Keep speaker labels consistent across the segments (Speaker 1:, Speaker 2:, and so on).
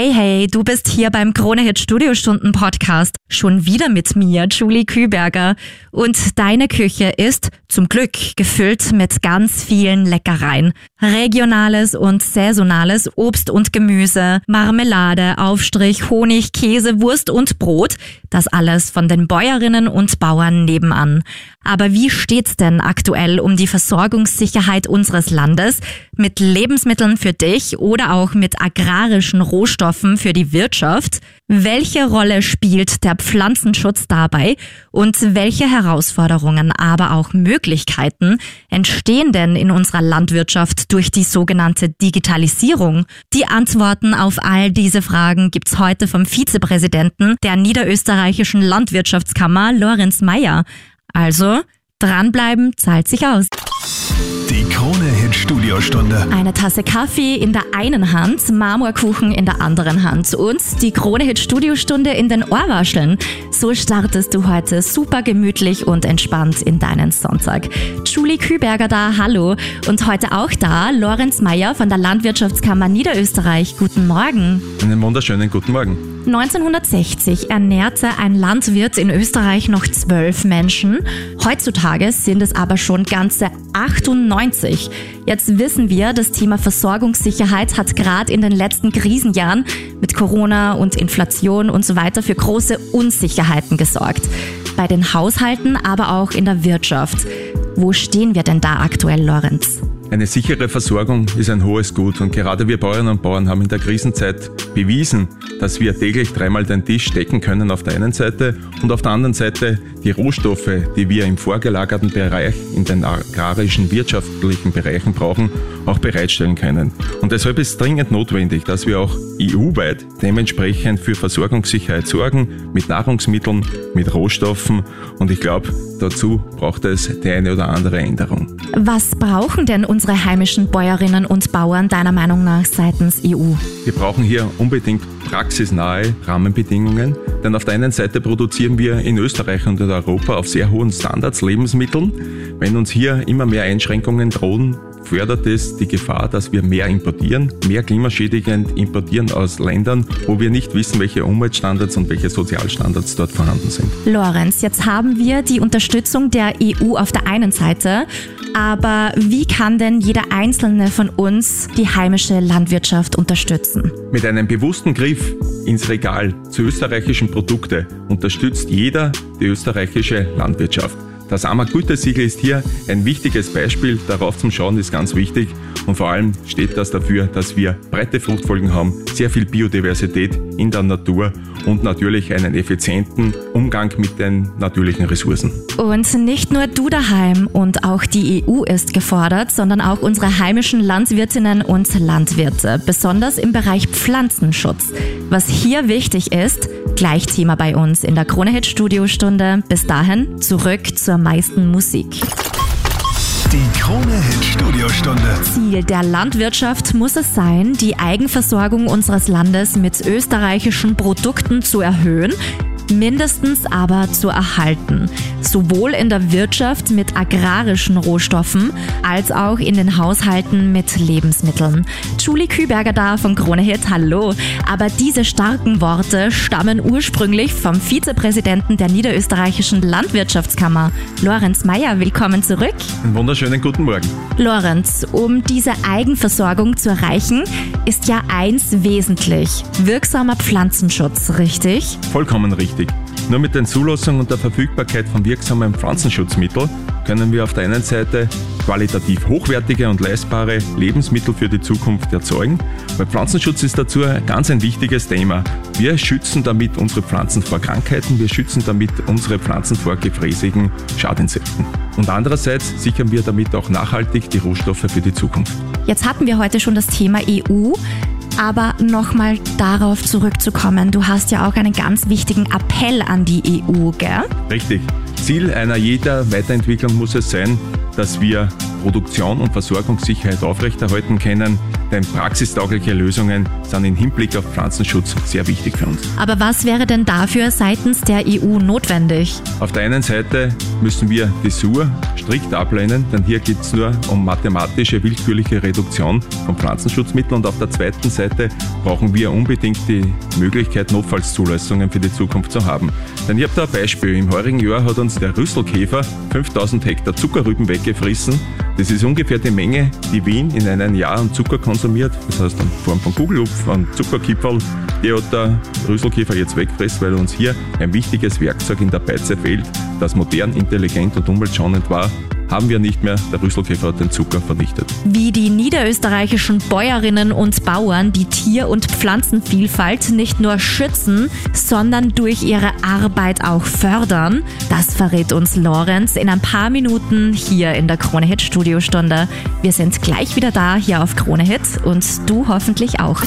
Speaker 1: Hey, hey, du bist hier beim Kronehit Studiostunden Podcast. Schon wieder mit mir, Julie Küberger. Und deine Küche ist zum Glück gefüllt mit ganz vielen Leckereien. Regionales und saisonales Obst und Gemüse, Marmelade, Aufstrich, Honig, Käse, Wurst und Brot. Das alles von den Bäuerinnen und Bauern nebenan. Aber wie steht's denn aktuell um die Versorgungssicherheit unseres Landes mit Lebensmitteln für dich oder auch mit agrarischen Rohstoffen für die Wirtschaft? Welche Rolle spielt der Pflanzenschutz dabei und welche Herausforderungen, aber auch Möglichkeiten entstehen denn in unserer Landwirtschaft durch die sogenannte Digitalisierung? Die Antworten auf all diese Fragen gibt's heute vom Vizepräsidenten der Niederösterreichischen Landwirtschaftskammer, Lorenz Mayer. Also, dranbleiben zahlt sich aus.
Speaker 2: Die Krone-Hit Studiostunde.
Speaker 1: Eine Tasse Kaffee in der einen Hand, Marmorkuchen in der anderen Hand und die Krone-Hit Studiostunde in den Ohrwascheln. So startest du heute super gemütlich und entspannt in deinen Sonntag. Julie Küberger da, hallo. Und heute auch da, Lorenz Mayer von der Landwirtschaftskammer Niederösterreich. Guten Morgen.
Speaker 3: Einen wunderschönen guten Morgen.
Speaker 1: 1960 ernährte ein Landwirt in Österreich noch zwölf Menschen. Heutzutage sind es aber schon ganze 98. Jetzt wissen wir, das Thema Versorgungssicherheit hat gerade in den letzten Krisenjahren mit Corona und Inflation und so weiter für große Unsicherheiten gesorgt. Bei den Haushalten, aber auch in der Wirtschaft. Wo stehen wir denn da aktuell, Lorenz?
Speaker 3: Eine sichere Versorgung ist ein hohes Gut und gerade wir Bäuerinnen und Bauern haben in der Krisenzeit bewiesen, dass wir täglich dreimal den Tisch decken können auf der einen Seite und auf der anderen Seite die Rohstoffe, die wir im vorgelagerten Bereich, in den agrarischen, wirtschaftlichen Bereichen brauchen, auch bereitstellen können. Und deshalb ist dringend notwendig, dass wir auch EU-weit dementsprechend für Versorgungssicherheit sorgen, mit Nahrungsmitteln, mit Rohstoffen und ich glaube, dazu braucht es die eine oder andere Änderung.
Speaker 1: Was brauchen denn unsere heimischen Bäuerinnen und Bauern deiner Meinung nach seitens EU?
Speaker 3: Wir brauchen hier unbedingt praxisnahe Rahmenbedingungen, denn auf der einen Seite produzieren wir in Österreich und in Europa auf sehr hohen Standards Lebensmitteln. Wenn uns hier immer mehr Einschränkungen drohen, fördert es die Gefahr, dass wir mehr importieren, mehr klimaschädigend importieren aus Ländern, wo wir nicht wissen, welche Umweltstandards und welche Sozialstandards dort vorhanden sind.
Speaker 1: Lorenz, jetzt haben wir die Unterstützung der EU auf der einen Seite. Aber wie kann denn jeder einzelne von uns die heimische Landwirtschaft unterstützen?
Speaker 3: Mit einem bewussten Griff ins Regal zu österreichischen Produkten unterstützt jeder die österreichische Landwirtschaft. Das Ammer-Gütesiegel ist hier ein wichtiges Beispiel. Darauf zum Schauen ist ganz wichtig. Und vor allem steht das dafür, dass wir breite Fruchtfolgen haben, sehr viel Biodiversität in der Natur und natürlich einen effizienten Umgang mit den natürlichen Ressourcen.
Speaker 1: Und nicht nur du daheim und auch die EU ist gefordert, sondern auch unsere heimischen Landwirtinnen und Landwirte, besonders im Bereich Pflanzenschutz. Was hier wichtig ist, gleich Thema bei uns in der Kronehit Studiostunde. Bis dahin zurück zur meisten Musik.
Speaker 2: Die Krone-Hit Studiostunde.
Speaker 1: Ziel der Landwirtschaft muss es sein, die Eigenversorgung unseres Landes mit österreichischen Produkten zu erhöhen, mindestens aber zu erhalten. Sowohl in der Wirtschaft mit agrarischen Rohstoffen als auch in den Haushalten mit Lebensmitteln. Julie Küberger da von Kronehit, hallo. Aber diese starken Worte stammen ursprünglich vom Vizepräsidenten der Niederösterreichischen Landwirtschaftskammer, Lorenz Mayer. Willkommen zurück.
Speaker 3: Einen wunderschönen guten Morgen.
Speaker 1: Lorenz, um diese Eigenversorgung zu erreichen, ist ja eins wesentlich. Wirksamer Pflanzenschutz, richtig?
Speaker 3: Vollkommen richtig. Nur mit den Zulassungen und der Verfügbarkeit von wirksamen Pflanzenschutzmitteln können wir auf der einen Seite qualitativ hochwertige und leistbare Lebensmittel für die Zukunft erzeugen, weil Pflanzenschutz ist dazu ein ganz ein wichtiges Thema. Wir schützen damit unsere Pflanzen vor Krankheiten, wir schützen damit unsere Pflanzen vor gefräßigen Schadinsekten. Und andererseits sichern wir damit auch nachhaltig die Rohstoffe für die Zukunft.
Speaker 1: Jetzt hatten wir heute schon das Thema EU. Aber nochmal darauf zurückzukommen, du hast ja auch einen ganz wichtigen Appell an die EU, gell?
Speaker 3: Richtig. Ziel einer jeder Weiterentwicklung muss es sein, dass wir Produktion und Versorgungssicherheit aufrechterhalten können, denn praxistaugliche Lösungen sind im Hinblick auf Pflanzenschutz sehr wichtig für uns.
Speaker 1: Aber was wäre denn dafür seitens der EU notwendig?
Speaker 3: Auf der einen Seite müssen wir die SUR strikt ablehnen, denn hier geht es nur um mathematische willkürliche Reduktion von Pflanzenschutzmitteln und auf der zweiten Seite brauchen wir unbedingt die Möglichkeit, Notfallszulassungen für die Zukunft zu haben. Denn ich habe da ein Beispiel. Im heurigen Jahr hat uns der Rüsselkäfer 5000 Hektar Zuckerrüben weggefressen. Das ist ungefähr die Menge, die Wien in einem Jahr an Zucker konsumiert. Das heißt, in Form von Kugelhupf, an Zuckerkipferl. Die hat der Rüsselkäfer jetzt wegfressen, weil uns hier ein wichtiges Werkzeug in der Beizeit fehlt, das modern, intelligent und umweltschonend war haben wir nicht mehr. Der Rüsselkäfer hat den Zucker vernichtet.
Speaker 1: Wie die niederösterreichischen Bäuerinnen und Bauern die Tier- und Pflanzenvielfalt nicht nur schützen, sondern durch ihre Arbeit auch fördern, das verrät uns Lorenz in ein paar Minuten hier in der Krone Hit Studiostunde. Wir sind gleich wieder da hier auf Krone Hit und du hoffentlich auch.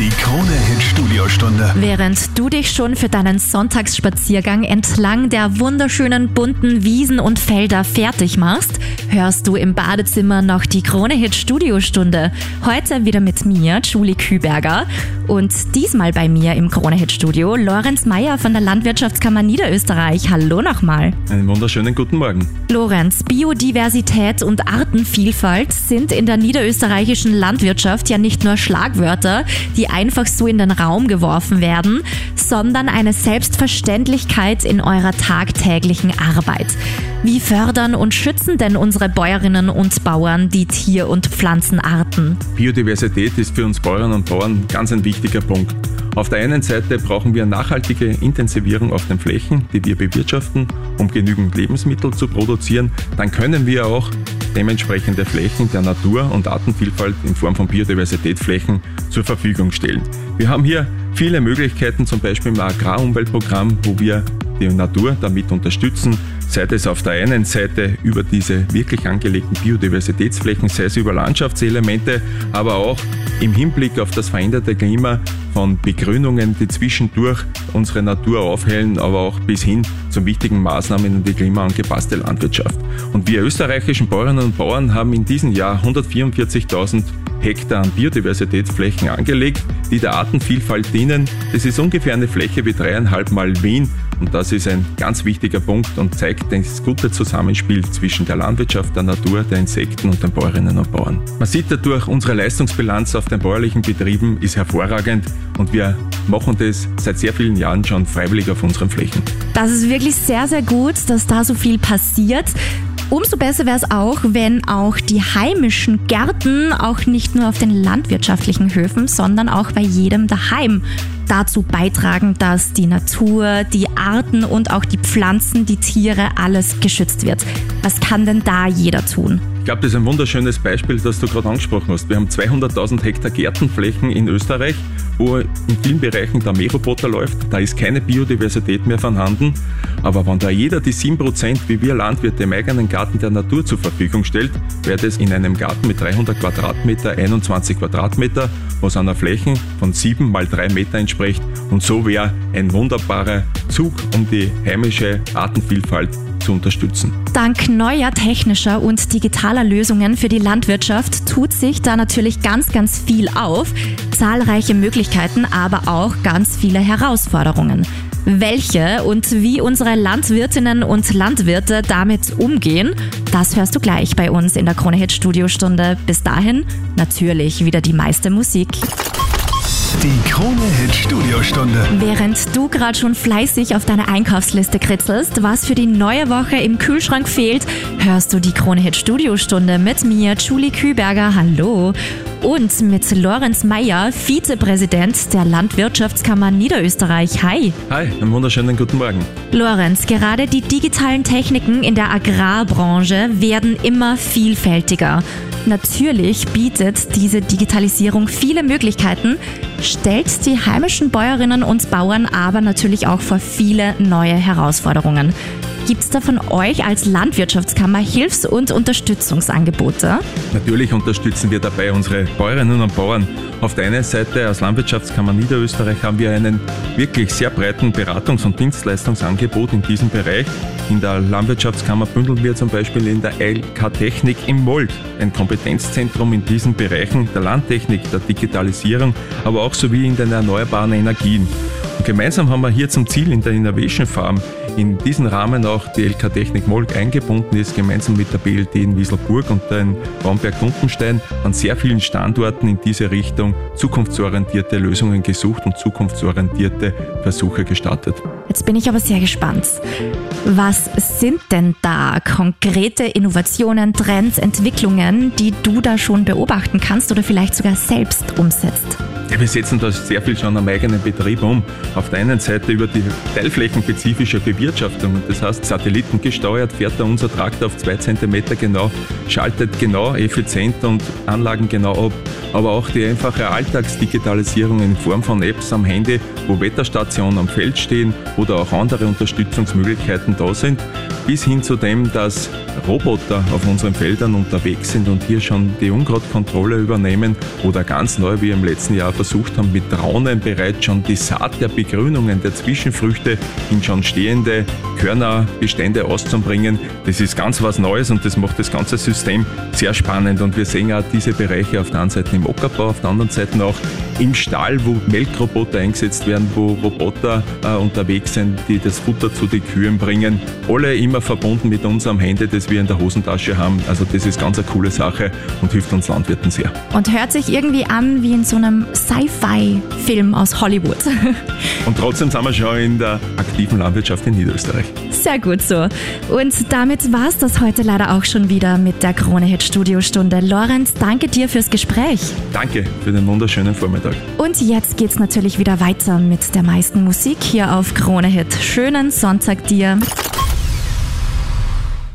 Speaker 2: Die Krone-Hit Studiostunde.
Speaker 1: Während du dich schon für deinen Sonntagsspaziergang entlang der wunderschönen bunten Wiesen und Felder fertig machst, hörst du im Badezimmer noch die Krone-Hit Studiostunde. Heute wieder mit mir, Julie Küberger. Und diesmal bei mir im Krone-Hit Studio Lorenz Meyer von der Landwirtschaftskammer Niederösterreich. Hallo nochmal.
Speaker 3: Einen wunderschönen guten Morgen.
Speaker 1: Lorenz, Biodiversität und Artenvielfalt sind in der niederösterreichischen Landwirtschaft ja nicht nur Schlagwörter, die einfach so in den Raum geworfen werden, sondern eine Selbstverständlichkeit in eurer tagtäglichen Arbeit. Wie fördern und schützen denn unsere Bäuerinnen und Bauern die Tier- und Pflanzenarten?
Speaker 3: Biodiversität ist für uns Bäuerinnen und Bauern ganz ein wichtiger Punkt. Auf der einen Seite brauchen wir nachhaltige Intensivierung auf den Flächen, die wir bewirtschaften, um genügend Lebensmittel zu produzieren. Dann können wir auch dementsprechende Flächen der Natur- und Artenvielfalt in Form von Biodiversitätsflächen zur Verfügung stellen. Wir haben hier viele Möglichkeiten, zum Beispiel im Agrarumweltprogramm, wo wir die Natur damit unterstützen, sei es auf der einen Seite über diese wirklich angelegten Biodiversitätsflächen, sei es über Landschaftselemente, aber auch im Hinblick auf das veränderte Klima von Begrünungen, die zwischendurch unsere Natur aufhellen, aber auch bis hin zu wichtigen Maßnahmen in die klimaangepasste Landwirtschaft. Und wir österreichischen Bäuerinnen und Bauern haben in diesem Jahr 144.000 Hektar an Biodiversitätsflächen angelegt, die der Artenvielfalt dienen. Das ist ungefähr eine Fläche wie dreieinhalb Mal Wien und das ist ein ganz wichtiger Punkt und zeigt das gute Zusammenspiel zwischen der Landwirtschaft, der Natur, der Insekten und den Bäuerinnen und Bauern. Man sieht dadurch, unsere Leistungsbilanz auf den bäuerlichen Betrieben ist hervorragend und wir machen das seit sehr vielen Jahren schon freiwillig auf unseren Flächen.
Speaker 1: Das ist wirklich sehr, sehr gut, dass da so viel passiert. Umso besser wäre es auch, wenn auch die heimischen Gärten auch nicht nur auf den landwirtschaftlichen Höfen, sondern auch bei jedem daheim dazu beitragen, dass die Natur, die Arten und auch die Pflanzen, die Tiere, alles geschützt wird. Was kann denn da jeder tun?
Speaker 3: Ich glaube, das ist ein wunderschönes Beispiel, das du gerade angesprochen hast. Wir haben 200.000 Hektar Gärtenflächen in Österreich, wo in vielen Bereichen der Mähroboter läuft. Da ist keine Biodiversität mehr vorhanden. Aber wenn da jeder die 7%, wie wir Landwirte im eigenen Garten der Natur zur Verfügung stellt, wäre das in einem Garten mit 300 Quadratmeter 21 Quadratmeter, was einer Fläche von 7 mal 3 Meter entspricht. Und so wäre ein wunderbarer Zug um die heimische Artenvielfalt zu unterstützen.
Speaker 1: Dank neuer technischer und digitaler Lösungen für die Landwirtschaft tut sich da natürlich ganz, ganz viel auf. Zahlreiche Möglichkeiten, aber auch ganz viele Herausforderungen. Welche und wie unsere Landwirtinnen und Landwirte damit umgehen, das hörst du gleich bei uns in der Krone Hit Studiostunde. Bis dahin natürlich wieder die meiste Musik.
Speaker 2: Die Krone-Hit Studiostunde.
Speaker 1: Während du gerade schon fleißig auf deine Einkaufsliste kritzelst, was für die neue Woche im Kühlschrank fehlt, hörst du die Krone-Hit Studiostunde mit mir, Julie Küberger. Hallo. Und mit Lorenz Meyer, Vizepräsident der Landwirtschaftskammer Niederösterreich. Hi.
Speaker 3: Hi, einen wunderschönen guten Morgen.
Speaker 1: Lorenz, gerade die digitalen Techniken in der Agrarbranche werden immer vielfältiger. Natürlich bietet diese Digitalisierung viele Möglichkeiten, stellt die heimischen Bäuerinnen und Bauern aber natürlich auch vor viele neue Herausforderungen. Gibt es da von euch als Landwirtschaftskammer Hilfs- und Unterstützungsangebote?
Speaker 3: Natürlich unterstützen wir dabei unsere Bäuerinnen und Bauern. Auf der einen Seite als Landwirtschaftskammer Niederösterreich haben wir einen wirklich sehr breiten Beratungs- und Dienstleistungsangebot in diesem Bereich. In der Landwirtschaftskammer bündeln wir zum Beispiel in der LK Technik im Mold ein Kompetenzzentrum in diesen Bereichen der Landtechnik, der Digitalisierung, aber auch sowie in den erneuerbaren Energien. Und gemeinsam haben wir hier zum Ziel in der Innovation Farm in diesen Rahmen auch die LK Technik Molk eingebunden ist, gemeinsam mit der BLD in Wieselburg und den Baumberg-Dunkenstein an sehr vielen Standorten in diese Richtung zukunftsorientierte Lösungen gesucht und zukunftsorientierte Versuche gestartet.
Speaker 1: Jetzt bin ich aber sehr gespannt. Was sind denn da konkrete Innovationen, Trends, Entwicklungen, die du da schon beobachten kannst oder vielleicht sogar selbst umsetzt?
Speaker 3: Wir setzen da sehr viel schon am eigenen Betrieb um. Auf der einen Seite über die teilflächenspezifische Bewirtschaftung. Das heißt, satellitengesteuert fährt da unser Traktor auf zwei Zentimeter genau, schaltet genau, effizient und Anlagen genau ab. Aber auch die einfache Alltagsdigitalisierung in Form von Apps am Handy, wo Wetterstationen am Feld stehen oder auch andere Unterstützungsmöglichkeiten da sind, bis hin zu dem, dass Roboter auf unseren Feldern unterwegs sind und hier schon die Unkrautkontrolle übernehmen oder ganz neu wie im letzten Jahr versucht haben, mit Drohnen bereits schon die Saat der Begrünungen der Zwischenfrüchte in schon stehende Körnerbestände auszubringen. Das ist ganz was Neues und das macht das ganze System sehr spannend und wir sehen auch diese Bereiche auf der einen Seite im Ockerbau, auf der anderen Seite auch im Stall, wo Melkroboter eingesetzt werden, wo Roboter äh, unterwegs sind, die das Futter zu den Kühen bringen. Alle immer verbunden mit unserem Handy, das wir in der Hosentasche haben. Also das ist ganz eine coole Sache und hilft uns Landwirten sehr.
Speaker 1: Und hört sich irgendwie an wie in so einem Sci-Fi-Film aus Hollywood.
Speaker 3: und trotzdem sind wir schon in der aktiven Landwirtschaft in Niederösterreich.
Speaker 1: Sehr gut so. Und damit war es das heute leider auch schon wieder mit der Krone Hit Studiostunde. Lorenz, danke dir fürs Gespräch.
Speaker 3: Danke für den wunderschönen Vormittag.
Speaker 1: Und jetzt geht's natürlich wieder weiter mit der meisten Musik hier auf Krone Hit. Schönen Sonntag dir.